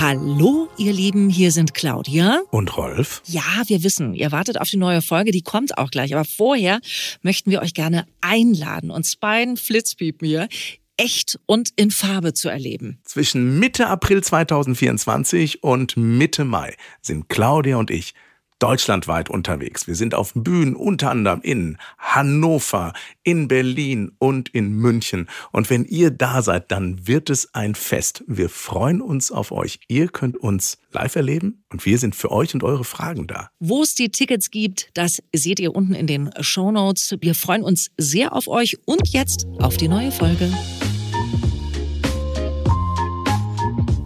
Hallo, ihr Lieben, hier sind Claudia. Und Rolf? Ja, wir wissen, ihr wartet auf die neue Folge, die kommt auch gleich. Aber vorher möchten wir euch gerne einladen, uns beiden Flitzpiepen hier echt und in Farbe zu erleben. Zwischen Mitte April 2024 und Mitte Mai sind Claudia und ich deutschlandweit unterwegs. Wir sind auf Bühnen unter anderem in Hannover, in Berlin und in München. Und wenn ihr da seid, dann wird es ein Fest. Wir freuen uns auf euch. Ihr könnt uns live erleben und wir sind für euch und eure Fragen da. Wo es die Tickets gibt, das seht ihr unten in den Show Notes. Wir freuen uns sehr auf euch und jetzt auf die neue Folge.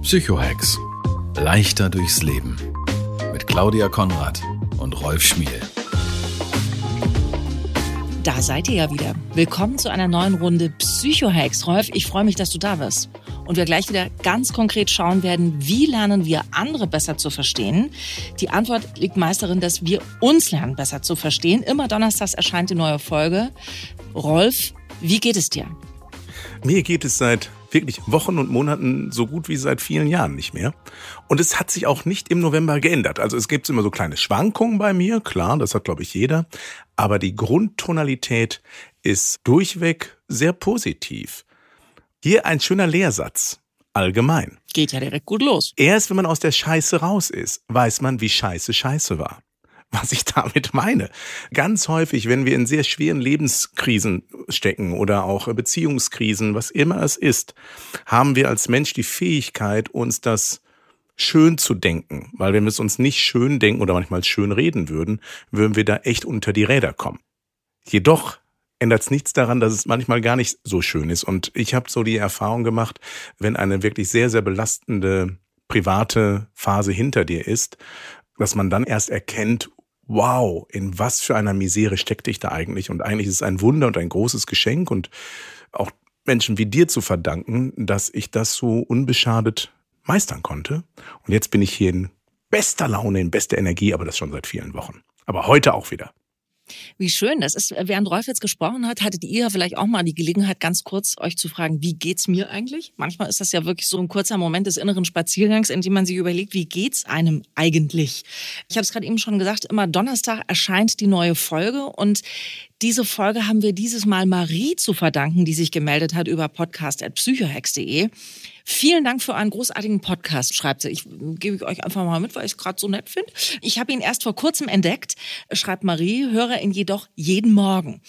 Psychohex. Leichter durchs Leben. Claudia Konrad und Rolf Schmiel. Da seid ihr ja wieder. Willkommen zu einer neuen Runde Psychohex. Rolf, ich freue mich, dass du da bist. Und wir gleich wieder ganz konkret schauen werden, wie lernen wir andere besser zu verstehen. Die Antwort liegt meist darin, dass wir uns lernen besser zu verstehen. Immer donnerstags erscheint die neue Folge. Rolf, wie geht es dir? Mir geht es seit wirklich Wochen und Monaten so gut wie seit vielen Jahren nicht mehr. Und es hat sich auch nicht im November geändert. Also es gibt immer so kleine Schwankungen bei mir, klar, das hat glaube ich jeder. Aber die Grundtonalität ist durchweg sehr positiv. Hier ein schöner Lehrsatz. Allgemein. Geht ja direkt gut los. Erst wenn man aus der Scheiße raus ist, weiß man, wie scheiße Scheiße war was ich damit meine. Ganz häufig, wenn wir in sehr schweren Lebenskrisen stecken oder auch Beziehungskrisen, was immer es ist, haben wir als Mensch die Fähigkeit, uns das schön zu denken. Weil wenn wir es uns nicht schön denken oder manchmal schön reden würden, würden wir da echt unter die Räder kommen. Jedoch ändert es nichts daran, dass es manchmal gar nicht so schön ist. Und ich habe so die Erfahrung gemacht, wenn eine wirklich sehr, sehr belastende private Phase hinter dir ist, dass man dann erst erkennt, wow, in was für einer Misere steckte ich da eigentlich? Und eigentlich ist es ein Wunder und ein großes Geschenk und auch Menschen wie dir zu verdanken, dass ich das so unbeschadet meistern konnte. Und jetzt bin ich hier in bester Laune, in bester Energie, aber das schon seit vielen Wochen. Aber heute auch wieder. Wie schön das ist. Während Rolf jetzt gesprochen hat, hattet ihr vielleicht auch mal die Gelegenheit, ganz kurz euch zu fragen, wie geht's mir eigentlich? Manchmal ist das ja wirklich so ein kurzer Moment des inneren Spaziergangs, in dem man sich überlegt, wie geht's einem eigentlich? Ich habe es gerade eben schon gesagt, immer Donnerstag erscheint die neue Folge und diese Folge haben wir dieses Mal Marie zu verdanken, die sich gemeldet hat über podcast.psychohex.de. Vielen Dank für einen großartigen Podcast, schreibt sie. Ich gebe euch einfach mal mit, weil ich es gerade so nett finde. Ich habe ihn erst vor kurzem entdeckt, schreibt Marie, höre ihn jedoch jeden Morgen.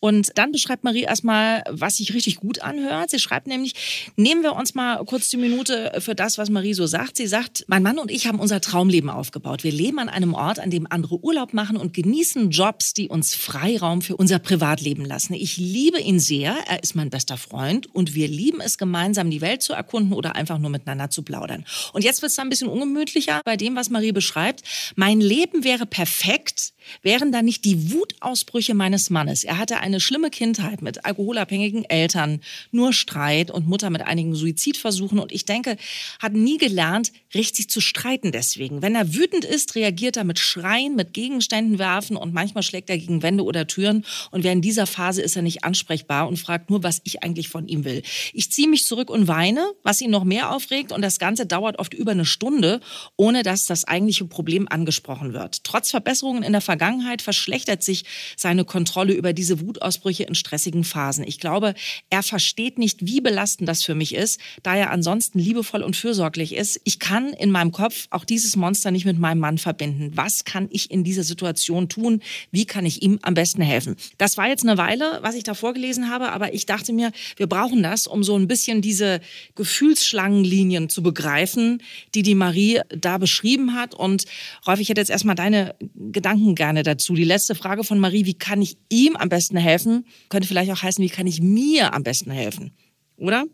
Und dann beschreibt Marie erstmal, was sich richtig gut anhört. Sie schreibt nämlich, nehmen wir uns mal kurz die Minute für das, was Marie so sagt. Sie sagt, mein Mann und ich haben unser Traumleben aufgebaut. Wir leben an einem Ort, an dem andere Urlaub machen und genießen Jobs, die uns Freiraum für unser Privatleben lassen. Ich liebe ihn sehr. Er ist mein bester Freund und wir lieben es gemeinsam, die Welt zu erkunden oder einfach nur miteinander zu plaudern. Und jetzt wird es ein bisschen ungemütlicher bei dem, was Marie beschreibt. Mein Leben wäre perfekt, wären da nicht die Wutausbrüche meines Mannes. Er hatte eine schlimme Kindheit mit alkoholabhängigen Eltern, nur Streit und Mutter mit einigen Suizidversuchen und ich denke, hat nie gelernt, richtig zu streiten deswegen. Wenn er wütend ist, reagiert er mit Schreien, mit Gegenständen werfen und manchmal schlägt er gegen Wände oder Türen und während dieser Phase ist er nicht ansprechbar und fragt nur, was ich eigentlich von ihm will. Ich ziehe mich zurück und weine, was ihn noch mehr aufregt und das Ganze dauert oft über eine Stunde, ohne dass das eigentliche Problem angesprochen wird. Trotz Verbesserungen in der Vergangenheit verschlechtert sich seine Kontrolle über diese Wutausbrüche in stressigen Phasen. Ich glaube, er versteht nicht, wie belastend das für mich ist, da er ansonsten liebevoll und fürsorglich ist. Ich kann in meinem Kopf auch dieses Monster nicht mit meinem Mann verbinden. Was kann ich in dieser Situation tun? Wie kann ich ihm am besten helfen? Das war jetzt eine Weile, was ich da vorgelesen habe, aber ich dachte mir, wir brauchen das, um so ein bisschen diese Gefühlsschlangenlinien zu begreifen, die die Marie da beschrieben hat. Und Rolf, ich hätte jetzt erstmal deine Gedanken gerne dazu. Die letzte Frage von Marie, wie kann ich ihm am besten helfen? Könnte vielleicht auch heißen, wie kann ich mir am besten helfen? Oder?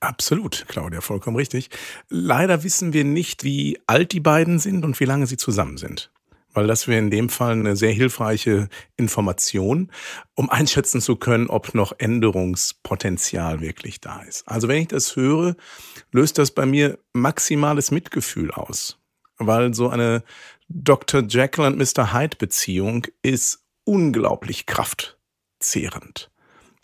Absolut, Claudia, vollkommen richtig. Leider wissen wir nicht, wie alt die beiden sind und wie lange sie zusammen sind. Weil das wäre in dem Fall eine sehr hilfreiche Information, um einschätzen zu können, ob noch Änderungspotenzial wirklich da ist. Also wenn ich das höre, löst das bei mir maximales Mitgefühl aus. Weil so eine Dr. Jekyll und Mr. Hyde Beziehung ist unglaublich kraftzehrend.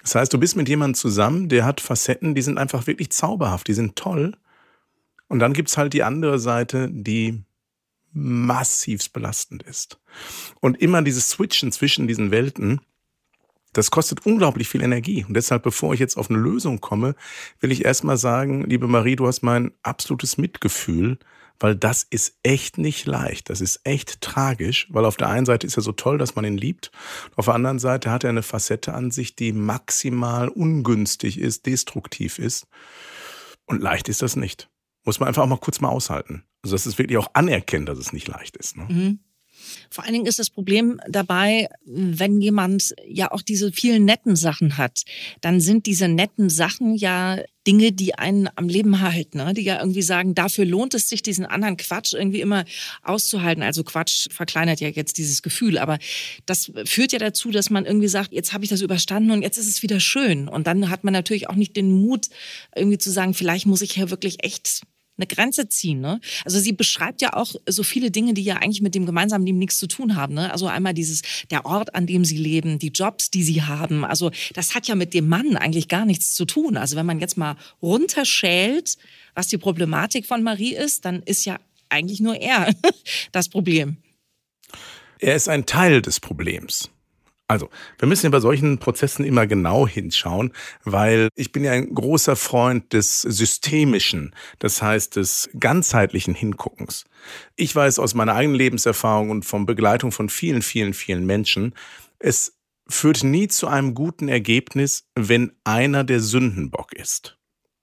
Das heißt, du bist mit jemandem zusammen, der hat Facetten, die sind einfach wirklich zauberhaft, die sind toll. Und dann gibt's halt die andere Seite, die massivst belastend ist. Und immer dieses Switchen zwischen diesen Welten, das kostet unglaublich viel Energie. Und deshalb, bevor ich jetzt auf eine Lösung komme, will ich erstmal sagen, liebe Marie, du hast mein absolutes Mitgefühl, weil das ist echt nicht leicht. Das ist echt tragisch, weil auf der einen Seite ist er so toll, dass man ihn liebt. Auf der anderen Seite hat er eine Facette an sich, die maximal ungünstig ist, destruktiv ist. Und leicht ist das nicht. Muss man einfach auch mal kurz mal aushalten. Also das ist wirklich auch anerkennen, dass es nicht leicht ist. Ne? Mhm. Vor allen Dingen ist das Problem dabei, wenn jemand ja auch diese vielen netten Sachen hat, dann sind diese netten Sachen ja Dinge, die einen am Leben halten, ne? die ja irgendwie sagen, dafür lohnt es sich, diesen anderen Quatsch irgendwie immer auszuhalten. Also Quatsch verkleinert ja jetzt dieses Gefühl, aber das führt ja dazu, dass man irgendwie sagt, jetzt habe ich das überstanden und jetzt ist es wieder schön. Und dann hat man natürlich auch nicht den Mut, irgendwie zu sagen, vielleicht muss ich hier wirklich echt eine Grenze ziehen. Ne? Also sie beschreibt ja auch so viele Dinge, die ja eigentlich mit dem gemeinsamen Leben nichts zu tun haben. Ne? Also einmal dieses, der Ort, an dem sie leben, die Jobs, die sie haben. Also das hat ja mit dem Mann eigentlich gar nichts zu tun. Also wenn man jetzt mal runterschält, was die Problematik von Marie ist, dann ist ja eigentlich nur er das Problem. Er ist ein Teil des Problems. Also, wir müssen ja bei solchen Prozessen immer genau hinschauen, weil ich bin ja ein großer Freund des systemischen, das heißt des ganzheitlichen Hinguckens. Ich weiß aus meiner eigenen Lebenserfahrung und von Begleitung von vielen, vielen, vielen Menschen, es führt nie zu einem guten Ergebnis, wenn einer der Sündenbock ist.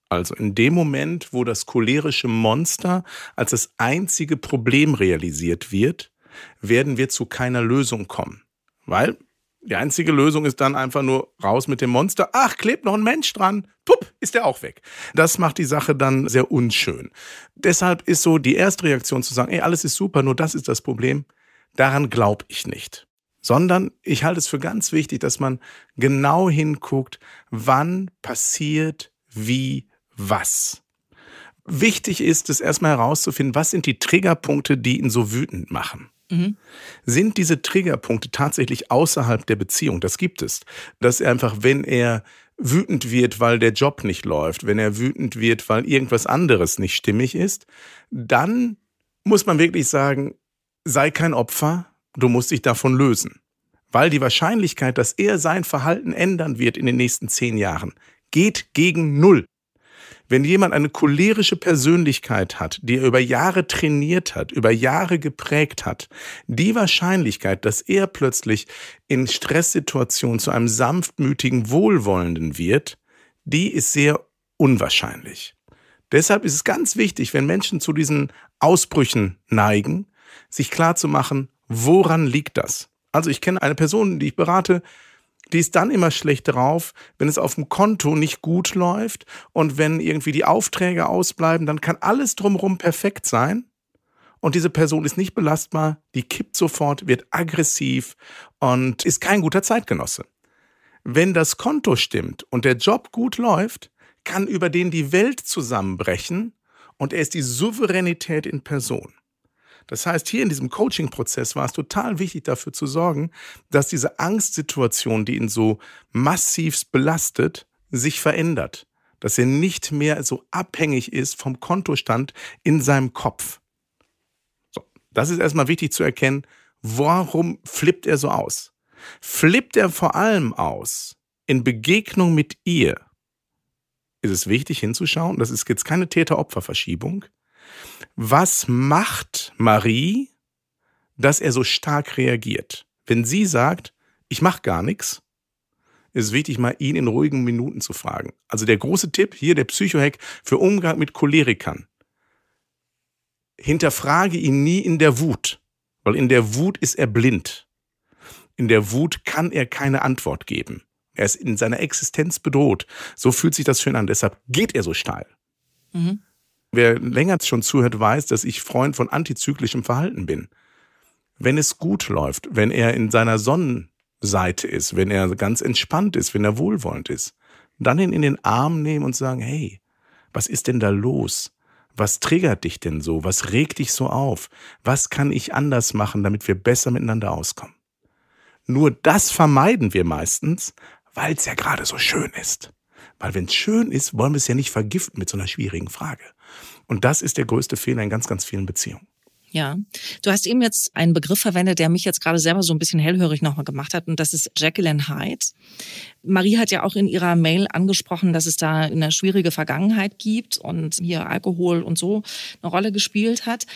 Also in dem Moment, wo das cholerische Monster als das einzige Problem realisiert wird, werden wir zu keiner Lösung kommen. Weil die einzige Lösung ist dann einfach nur raus mit dem Monster. Ach, klebt noch ein Mensch dran. Pupp, ist der auch weg. Das macht die Sache dann sehr unschön. Deshalb ist so die erste Reaktion zu sagen, ey, alles ist super, nur das ist das Problem. Daran glaube ich nicht. Sondern ich halte es für ganz wichtig, dass man genau hinguckt, wann passiert wie was. Wichtig ist es erstmal herauszufinden, was sind die Triggerpunkte, die ihn so wütend machen. Mhm. Sind diese Triggerpunkte tatsächlich außerhalb der Beziehung? Das gibt es. Dass er einfach, wenn er wütend wird, weil der Job nicht läuft, wenn er wütend wird, weil irgendwas anderes nicht stimmig ist, dann muss man wirklich sagen, sei kein Opfer, du musst dich davon lösen. Weil die Wahrscheinlichkeit, dass er sein Verhalten ändern wird in den nächsten zehn Jahren, geht gegen Null. Wenn jemand eine cholerische Persönlichkeit hat, die er über Jahre trainiert hat, über Jahre geprägt hat, die Wahrscheinlichkeit, dass er plötzlich in Stresssituationen zu einem sanftmütigen, wohlwollenden wird, die ist sehr unwahrscheinlich. Deshalb ist es ganz wichtig, wenn Menschen zu diesen Ausbrüchen neigen, sich klar zu machen, woran liegt das? Also ich kenne eine Person, die ich berate, die ist dann immer schlecht drauf, wenn es auf dem Konto nicht gut läuft und wenn irgendwie die Aufträge ausbleiben, dann kann alles drumherum perfekt sein. Und diese Person ist nicht belastbar, die kippt sofort, wird aggressiv und ist kein guter Zeitgenosse. Wenn das Konto stimmt und der Job gut läuft, kann über den die Welt zusammenbrechen und er ist die Souveränität in Person. Das heißt, hier in diesem Coaching-Prozess war es total wichtig, dafür zu sorgen, dass diese Angstsituation, die ihn so massivst belastet, sich verändert. Dass er nicht mehr so abhängig ist vom Kontostand in seinem Kopf. So, das ist erstmal wichtig zu erkennen, warum flippt er so aus? Flippt er vor allem aus in Begegnung mit ihr? Ist es wichtig hinzuschauen, das ist jetzt keine Täter-Opfer-Verschiebung, was macht Marie, dass er so stark reagiert? Wenn sie sagt, ich mache gar nichts, ist wichtig, mal ihn in ruhigen Minuten zu fragen. Also der große Tipp hier, der Psychohack für Umgang mit Cholerikern. Hinterfrage ihn nie in der Wut, weil in der Wut ist er blind. In der Wut kann er keine Antwort geben, Er ist in seiner Existenz bedroht. So fühlt sich das ihn an. Deshalb geht er so steil. Mhm. Wer länger schon zuhört, weiß, dass ich Freund von antizyklischem Verhalten bin. Wenn es gut läuft, wenn er in seiner Sonnenseite ist, wenn er ganz entspannt ist, wenn er wohlwollend ist, dann ihn in den Arm nehmen und sagen, hey, was ist denn da los? Was triggert dich denn so? Was regt dich so auf? Was kann ich anders machen, damit wir besser miteinander auskommen? Nur das vermeiden wir meistens, weil es ja gerade so schön ist. Weil wenn es schön ist, wollen wir es ja nicht vergiften mit so einer schwierigen Frage. Und das ist der größte Fehler in ganz, ganz vielen Beziehungen. Ja, du hast eben jetzt einen Begriff verwendet, der mich jetzt gerade selber so ein bisschen hellhörig nochmal gemacht hat, und das ist Jacqueline Hyde. Marie hat ja auch in ihrer Mail angesprochen, dass es da eine schwierige Vergangenheit gibt und hier Alkohol und so eine Rolle gespielt hat.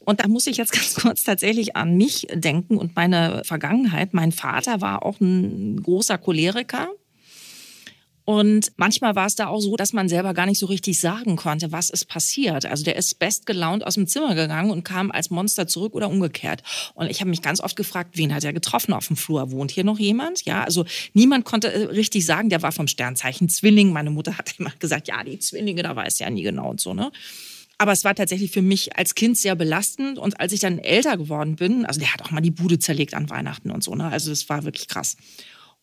Und da muss ich jetzt ganz kurz tatsächlich an mich denken und meine Vergangenheit. Mein Vater war auch ein großer Choleriker. Und manchmal war es da auch so, dass man selber gar nicht so richtig sagen konnte, was ist passiert. Also der ist bestgelaunt aus dem Zimmer gegangen und kam als Monster zurück oder umgekehrt. Und ich habe mich ganz oft gefragt, wen hat er getroffen auf dem Flur? Wohnt hier noch jemand? Ja, also niemand konnte äh, richtig sagen, der war vom Sternzeichen Zwilling. Meine Mutter hat immer gesagt, ja, die Zwillinge, da weiß ja nie genau und so, ne? Aber es war tatsächlich für mich als Kind sehr belastend. Und als ich dann älter geworden bin, also der hat auch mal die Bude zerlegt an Weihnachten und so, ne? Also das war wirklich krass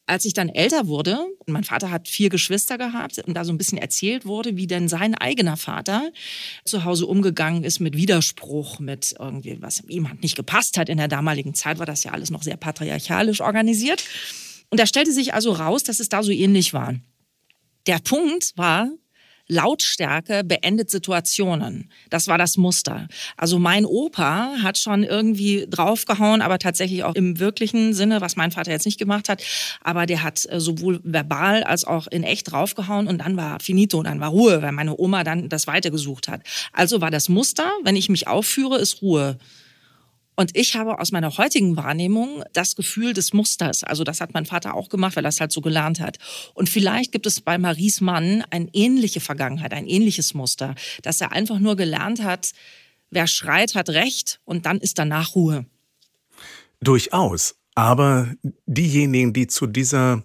als ich dann älter wurde, und mein Vater hat vier Geschwister gehabt, und da so ein bisschen erzählt wurde, wie denn sein eigener Vater zu Hause umgegangen ist mit Widerspruch, mit irgendwie, was ihm nicht gepasst hat. In der damaligen Zeit war das ja alles noch sehr patriarchalisch organisiert. Und da stellte sich also raus, dass es da so ähnlich war. Der Punkt war, Lautstärke beendet Situationen. Das war das Muster. Also mein Opa hat schon irgendwie draufgehauen, aber tatsächlich auch im wirklichen Sinne, was mein Vater jetzt nicht gemacht hat. Aber der hat äh, sowohl verbal als auch in echt draufgehauen und dann war finito, dann war Ruhe, weil meine Oma dann das weitergesucht hat. Also war das Muster, wenn ich mich aufführe, ist Ruhe. Und ich habe aus meiner heutigen Wahrnehmung das Gefühl des Musters. Also das hat mein Vater auch gemacht, weil er es halt so gelernt hat. Und vielleicht gibt es bei Maries Mann eine ähnliche Vergangenheit, ein ähnliches Muster, dass er einfach nur gelernt hat, wer schreit, hat Recht und dann ist danach Ruhe. Durchaus. Aber diejenigen, die zu dieser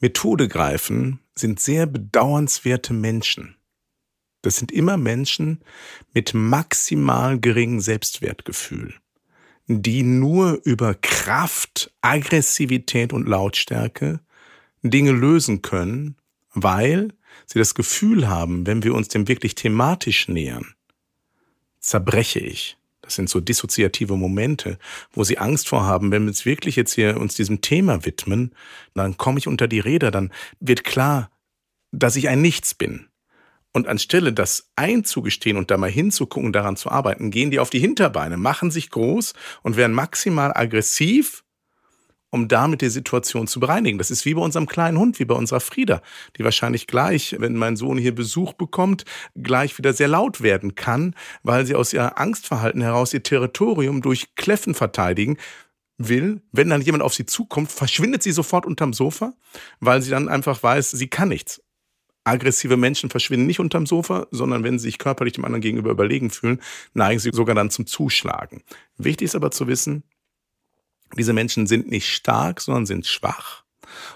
Methode greifen, sind sehr bedauernswerte Menschen. Das sind immer Menschen mit maximal geringem Selbstwertgefühl die nur über Kraft, Aggressivität und Lautstärke Dinge lösen können, weil sie das Gefühl haben, wenn wir uns dem wirklich thematisch nähern, zerbreche ich. Das sind so dissoziative Momente, wo sie Angst vorhaben, wenn wir uns wirklich jetzt hier uns diesem Thema widmen, dann komme ich unter die Räder, dann wird klar, dass ich ein Nichts bin. Und anstelle das einzugestehen und da mal hinzugucken, daran zu arbeiten, gehen die auf die Hinterbeine, machen sich groß und werden maximal aggressiv, um damit die Situation zu bereinigen. Das ist wie bei unserem kleinen Hund, wie bei unserer Frieda, die wahrscheinlich gleich, wenn mein Sohn hier Besuch bekommt, gleich wieder sehr laut werden kann, weil sie aus ihr Angstverhalten heraus ihr Territorium durch Kläffen verteidigen will, wenn dann jemand auf sie zukommt, verschwindet sie sofort unterm Sofa, weil sie dann einfach weiß, sie kann nichts aggressive Menschen verschwinden nicht unterm Sofa, sondern wenn sie sich körperlich dem anderen gegenüber überlegen fühlen, neigen sie sogar dann zum Zuschlagen. Wichtig ist aber zu wissen, diese Menschen sind nicht stark, sondern sind schwach.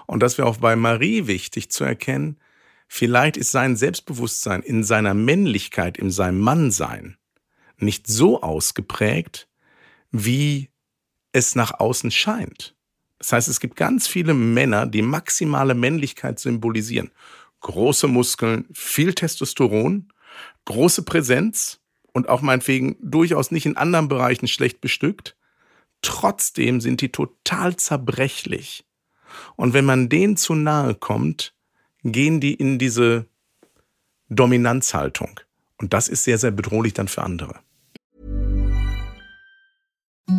Und das wäre auch bei Marie wichtig zu erkennen, vielleicht ist sein Selbstbewusstsein in seiner Männlichkeit, in seinem Mannsein nicht so ausgeprägt, wie es nach außen scheint. Das heißt, es gibt ganz viele Männer, die maximale Männlichkeit symbolisieren große Muskeln, viel Testosteron, große Präsenz und auch meinetwegen durchaus nicht in anderen Bereichen schlecht bestückt. Trotzdem sind die total zerbrechlich. Und wenn man denen zu nahe kommt, gehen die in diese Dominanzhaltung. Und das ist sehr, sehr bedrohlich dann für andere.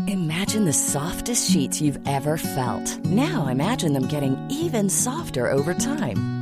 Imagine the softest sheets you've ever felt. Now imagine them getting even softer over time.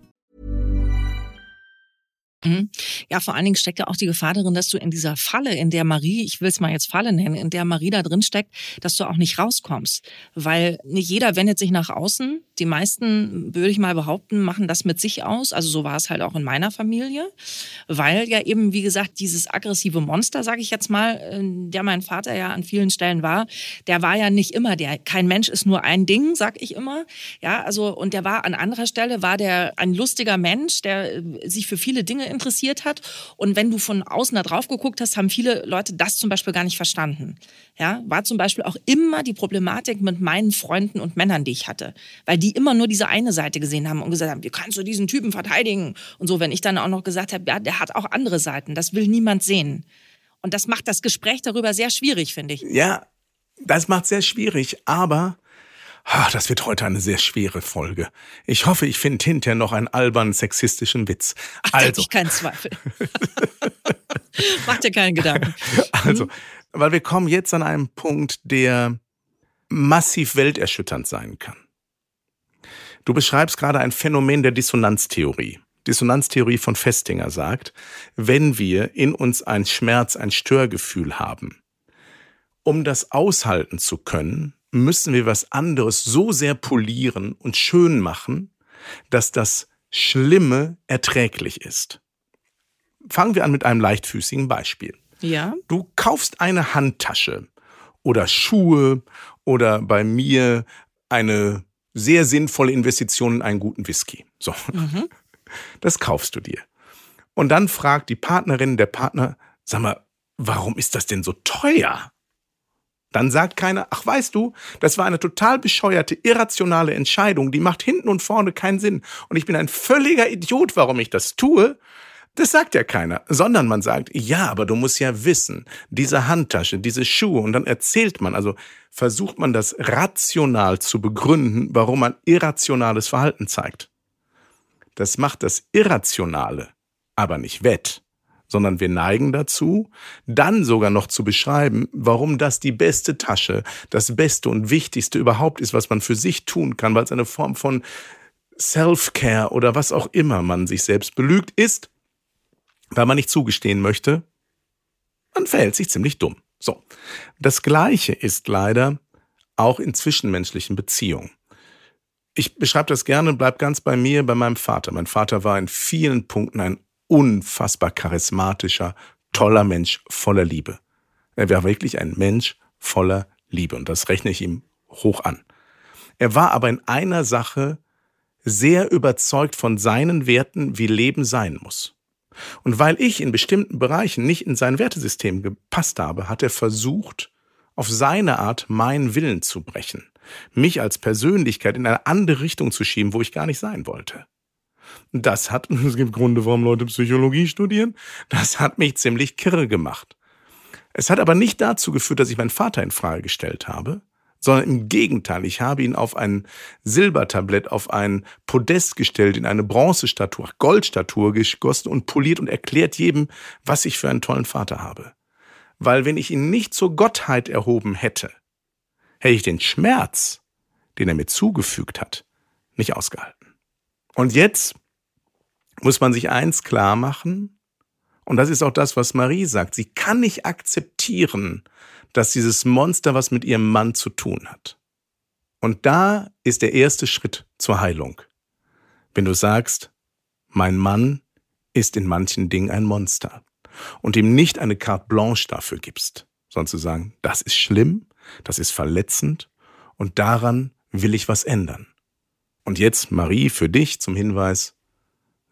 Mhm. Ja, vor allen Dingen steckt ja auch die Gefahr darin, dass du in dieser Falle, in der Marie, ich will es mal jetzt Falle nennen, in der Marie da drin steckt, dass du auch nicht rauskommst. Weil nicht jeder wendet sich nach außen. Die meisten, würde ich mal behaupten, machen das mit sich aus. Also so war es halt auch in meiner Familie. Weil ja eben, wie gesagt, dieses aggressive Monster, sage ich jetzt mal, der mein Vater ja an vielen Stellen war, der war ja nicht immer der. Kein Mensch ist nur ein Ding, sag ich immer. Ja, also, und der war an anderer Stelle, war der ein lustiger Mensch, der äh, sich für viele Dinge interessiert hat. Und wenn du von außen da drauf geguckt hast, haben viele Leute das zum Beispiel gar nicht verstanden. Ja, war zum Beispiel auch immer die Problematik mit meinen Freunden und Männern, die ich hatte. Weil die immer nur diese eine Seite gesehen haben und gesagt haben, wie kannst du diesen Typen verteidigen? Und so, wenn ich dann auch noch gesagt habe, ja, der hat auch andere Seiten. Das will niemand sehen. Und das macht das Gespräch darüber sehr schwierig, finde ich. Ja, das macht sehr schwierig, aber Ach, das wird heute eine sehr schwere Folge. Ich hoffe, ich finde hinterher noch einen albernen sexistischen Witz. Ach, also. ich keinen Zweifel. Mach dir keinen Gedanken. Also, weil wir kommen jetzt an einen Punkt, der massiv welterschütternd sein kann. Du beschreibst gerade ein Phänomen der Dissonanztheorie. Dissonanztheorie von Festinger sagt, wenn wir in uns ein Schmerz, ein Störgefühl haben, um das aushalten zu können, müssen wir was anderes so sehr polieren und schön machen, dass das Schlimme erträglich ist. Fangen wir an mit einem leichtfüßigen Beispiel. Ja. Du kaufst eine Handtasche oder Schuhe oder bei mir eine sehr sinnvolle Investition in einen guten Whisky. So. Mhm. Das kaufst du dir. Und dann fragt die Partnerin, der Partner, sag mal, warum ist das denn so teuer? Dann sagt keiner, ach weißt du, das war eine total bescheuerte, irrationale Entscheidung, die macht hinten und vorne keinen Sinn. Und ich bin ein völliger Idiot, warum ich das tue. Das sagt ja keiner, sondern man sagt, ja, aber du musst ja wissen, diese Handtasche, diese Schuhe, und dann erzählt man, also versucht man das rational zu begründen, warum man irrationales Verhalten zeigt. Das macht das Irrationale aber nicht wett sondern wir neigen dazu, dann sogar noch zu beschreiben, warum das die beste Tasche, das Beste und Wichtigste überhaupt ist, was man für sich tun kann, weil es eine Form von Self-Care oder was auch immer man sich selbst belügt ist, weil man nicht zugestehen möchte, man verhält sich ziemlich dumm. So. Das Gleiche ist leider auch in zwischenmenschlichen Beziehungen. Ich beschreibe das gerne und bleib ganz bei mir, bei meinem Vater. Mein Vater war in vielen Punkten ein unfassbar charismatischer, toller Mensch voller Liebe. Er war wirklich ein Mensch voller Liebe und das rechne ich ihm hoch an. Er war aber in einer Sache sehr überzeugt von seinen Werten, wie Leben sein muss. Und weil ich in bestimmten Bereichen nicht in sein Wertesystem gepasst habe, hat er versucht, auf seine Art meinen Willen zu brechen, mich als Persönlichkeit in eine andere Richtung zu schieben, wo ich gar nicht sein wollte. Das hat, es gibt Gründe, warum Leute Psychologie studieren, das hat mich ziemlich kirre gemacht. Es hat aber nicht dazu geführt, dass ich meinen Vater in Frage gestellt habe, sondern im Gegenteil, ich habe ihn auf ein Silbertablett, auf ein Podest gestellt, in eine Bronzestatue, Goldstatue gegossen und poliert und erklärt jedem, was ich für einen tollen Vater habe. Weil wenn ich ihn nicht zur Gottheit erhoben hätte, hätte ich den Schmerz, den er mir zugefügt hat, nicht ausgehalten. Und jetzt muss man sich eins klar machen, und das ist auch das, was Marie sagt. Sie kann nicht akzeptieren, dass dieses Monster was mit ihrem Mann zu tun hat. Und da ist der erste Schritt zur Heilung. Wenn du sagst, mein Mann ist in manchen Dingen ein Monster und ihm nicht eine carte blanche dafür gibst, sondern zu sagen, das ist schlimm, das ist verletzend und daran will ich was ändern. Und jetzt, Marie, für dich zum Hinweis,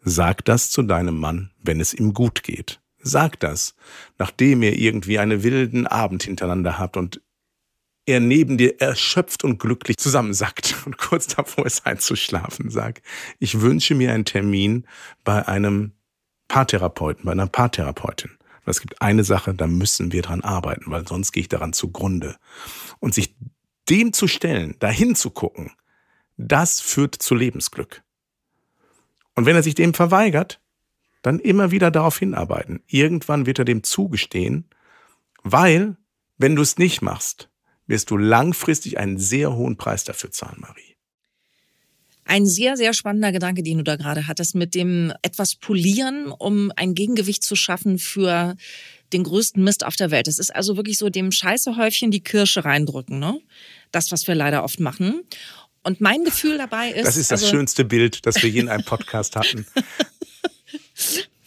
Sag das zu deinem Mann, wenn es ihm gut geht. Sag das, nachdem ihr irgendwie einen wilden Abend hintereinander habt und er neben dir erschöpft und glücklich zusammensackt und kurz davor ist einzuschlafen, sag, ich wünsche mir einen Termin bei einem Paartherapeuten, bei einer Paartherapeutin. Es gibt eine Sache, da müssen wir dran arbeiten, weil sonst gehe ich daran zugrunde. Und sich dem zu stellen, dahin zu gucken, das führt zu Lebensglück. Und wenn er sich dem verweigert, dann immer wieder darauf hinarbeiten. Irgendwann wird er dem zugestehen, weil, wenn du es nicht machst, wirst du langfristig einen sehr hohen Preis dafür zahlen, Marie. Ein sehr, sehr spannender Gedanke, den du da gerade hattest, mit dem etwas polieren, um ein Gegengewicht zu schaffen für den größten Mist auf der Welt. Es ist also wirklich so dem Scheißehäufchen die Kirsche reindrücken, ne? Das, was wir leider oft machen. Und mein Gefühl dabei ist. Das ist das also, schönste Bild, das wir je in einem Podcast hatten.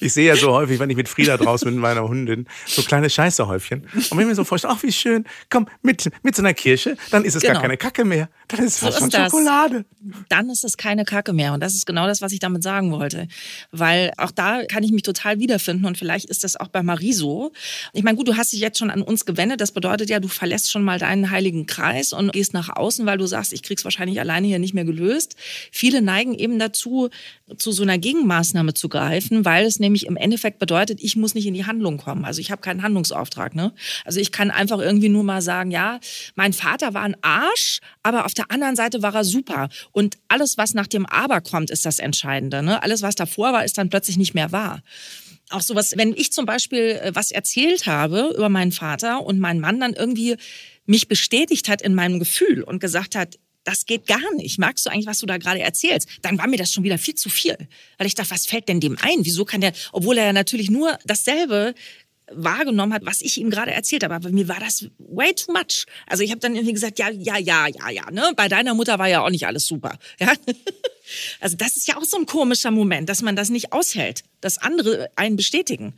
Ich sehe ja so häufig, wenn ich mit Frieda draußen bin, mit meiner Hündin, so kleine Scheißehäufchen. Und wenn ich mir so vorstelle, ach wie schön, komm, mit, mit so einer Kirsche, dann ist es Genau. gar keine Kacke mehr. Dann ist es So fast schon ist. Schokolade. dann ist es keine Kacke mehr. Und das ist genau das, was ich damit sagen wollte. Weil auch da kann ich mich total wiederfinden und vielleicht ist das auch bei Marie so. Ich meine, gut, du hast dich jetzt schon an uns gewendet. Das bedeutet ja, du verlässt schon mal deinen heiligen Kreis und gehst nach außen, weil du sagst, ich krieg's wahrscheinlich alleine hier nicht mehr gelöst. Viele neigen eben dazu, zu so einer Gegenmaßnahme zu greifen, weil es nämlich im Endeffekt bedeutet, ich muss nicht in die Handlung kommen. Also ich habe keinen Handlungsauftrag. Ne? Also ich kann einfach irgendwie nur mal sagen, ja, mein Vater war ein Arsch, aber auf der anderen Seite war er super. Und alles, was nach dem Aber kommt, ist das Entscheidende. Ne? Alles, was davor war, ist dann plötzlich nicht mehr wahr. Auch sowas, wenn ich zum Beispiel äh, was erzählt habe über meinen Vater und mein Mann dann irgendwie mich bestätigt hat in meinem Gefühl und gesagt hat, das geht gar nicht. Magst du eigentlich, was du da gerade erzählst? Dann war mir das schon wieder viel zu viel. Weil ich dachte, was fällt denn dem ein? Wieso kann der, obwohl er ja natürlich nur dasselbe wahrgenommen hat, was ich ihm gerade erzählt habe. Aber mir war das way too much. Also ich habe dann irgendwie gesagt, ja, ja, ja, ja, ja. Ne? Bei deiner Mutter war ja auch nicht alles super. Ja? Also das ist ja auch so ein komischer Moment, dass man das nicht aushält, dass andere einen bestätigen.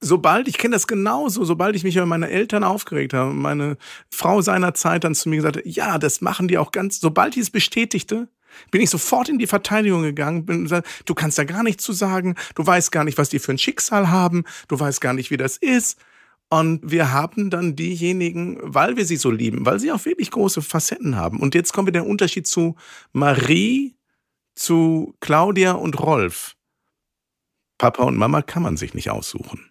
Sobald, ich kenne das genauso, sobald ich mich über meine Eltern aufgeregt habe, meine Frau seinerzeit dann zu mir gesagt hat, ja, das machen die auch ganz, sobald ich es bestätigte, bin ich sofort in die Verteidigung gegangen, bin gesagt, du kannst da gar nichts zu sagen, du weißt gar nicht, was die für ein Schicksal haben, du weißt gar nicht, wie das ist. Und wir haben dann diejenigen, weil wir sie so lieben, weil sie auch wirklich große Facetten haben. Und jetzt kommen wir der Unterschied zu Marie, zu Claudia und Rolf. Papa und Mama kann man sich nicht aussuchen.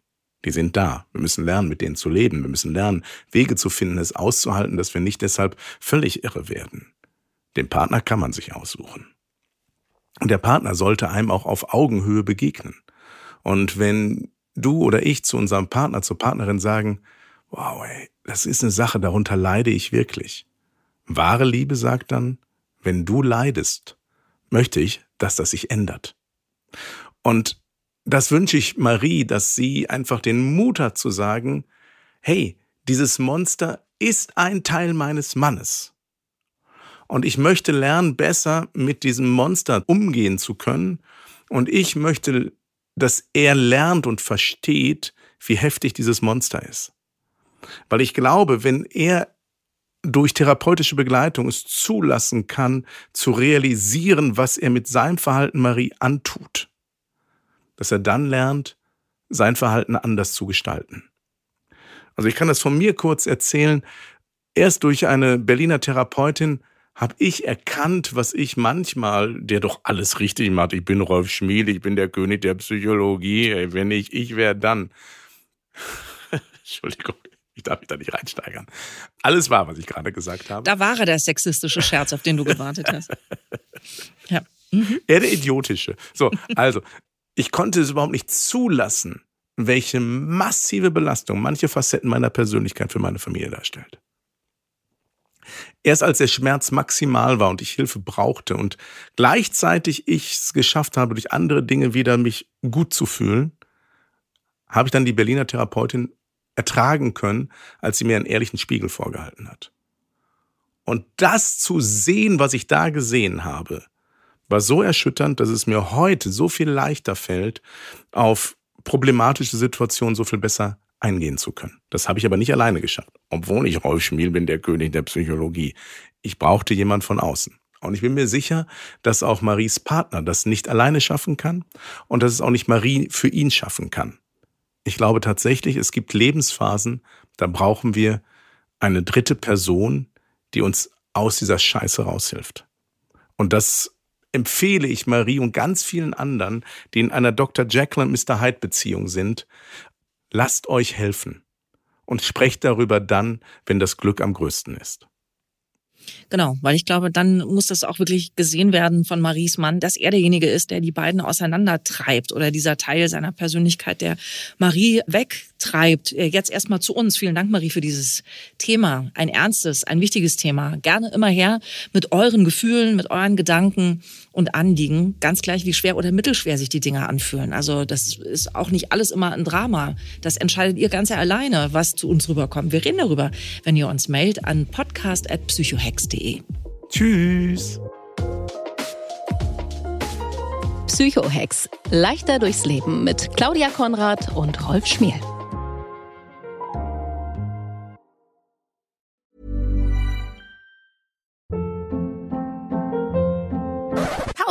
Die sind da. Wir müssen lernen, mit denen zu leben. Wir müssen lernen, Wege zu finden, es auszuhalten, dass wir nicht deshalb völlig irre werden. Den Partner kann man sich aussuchen. Und der Partner sollte einem auch auf Augenhöhe begegnen. Und wenn du oder ich zu unserem Partner, zur Partnerin sagen, wow, ey, das ist eine Sache, darunter leide ich wirklich. Wahre Liebe sagt dann, wenn du leidest, möchte ich, dass das sich ändert. Und das wünsche ich Marie, dass sie einfach den Mut hat zu sagen, hey, dieses Monster ist ein Teil meines Mannes. Und ich möchte lernen, besser mit diesem Monster umgehen zu können. Und ich möchte, dass er lernt und versteht, wie heftig dieses Monster ist. Weil ich glaube, wenn er durch therapeutische Begleitung es zulassen kann, zu realisieren, was er mit seinem Verhalten Marie antut, dass er dann lernt, sein Verhalten anders zu gestalten. Also ich kann das von mir kurz erzählen. Erst durch eine Berliner Therapeutin habe ich erkannt, was ich manchmal, der doch alles richtig macht, ich bin Rolf Schmiel, ich bin der König der Psychologie, wenn ich ich wäre dann. Entschuldigung, ich darf mich da nicht reinsteigern. Alles war, was ich gerade gesagt habe. Da war er der sexistische Scherz, auf den du gewartet hast. Ja. Er der idiotische. So, also, ich konnte es überhaupt nicht zulassen, welche massive Belastung manche Facetten meiner Persönlichkeit für meine Familie darstellt. Erst als der Schmerz maximal war und ich Hilfe brauchte und gleichzeitig ich es geschafft habe, durch andere Dinge wieder mich gut zu fühlen, habe ich dann die Berliner Therapeutin ertragen können, als sie mir einen ehrlichen Spiegel vorgehalten hat. Und das zu sehen, was ich da gesehen habe, war so erschütternd, dass es mir heute so viel leichter fällt, auf problematische Situationen so viel besser eingehen zu können. Das habe ich aber nicht alleine geschafft, obwohl ich Rolf Schmiel bin, der König der Psychologie. Ich brauchte jemand von außen. Und ich bin mir sicher, dass auch Maries Partner das nicht alleine schaffen kann und dass es auch nicht Marie für ihn schaffen kann. Ich glaube tatsächlich, es gibt Lebensphasen, da brauchen wir eine dritte Person, die uns aus dieser Scheiße raushilft. Und das empfehle ich Marie und ganz vielen anderen, die in einer Dr. Jekyll und Mr. Hyde Beziehung sind. Lasst euch helfen und sprecht darüber dann, wenn das Glück am größten ist. Genau, weil ich glaube, dann muss das auch wirklich gesehen werden von Maries Mann, dass er derjenige ist, der die beiden auseinandertreibt oder dieser Teil seiner Persönlichkeit, der Marie weg treibt. Äh, jetzt erstmal zu uns. Vielen Dank, Marie, für dieses Thema. Ein ernstes, ein wichtiges Thema. Gerne immer her mit euren Gefühlen, mit euren Gedanken und Anliegen. Ganz gleich, wie schwer oder mittelschwer sich die Dinge anfühlen. Also das ist auch nicht alles immer ein Drama. Das entscheidet ihr ganz alleine, was zu uns rüberkommt. Wir reden darüber, wenn ihr uns mailt an podcast.psychohex.de. Tschüss. Psychohex. Leichter durchs Leben mit Claudia Konrad und Rolf Schmiel.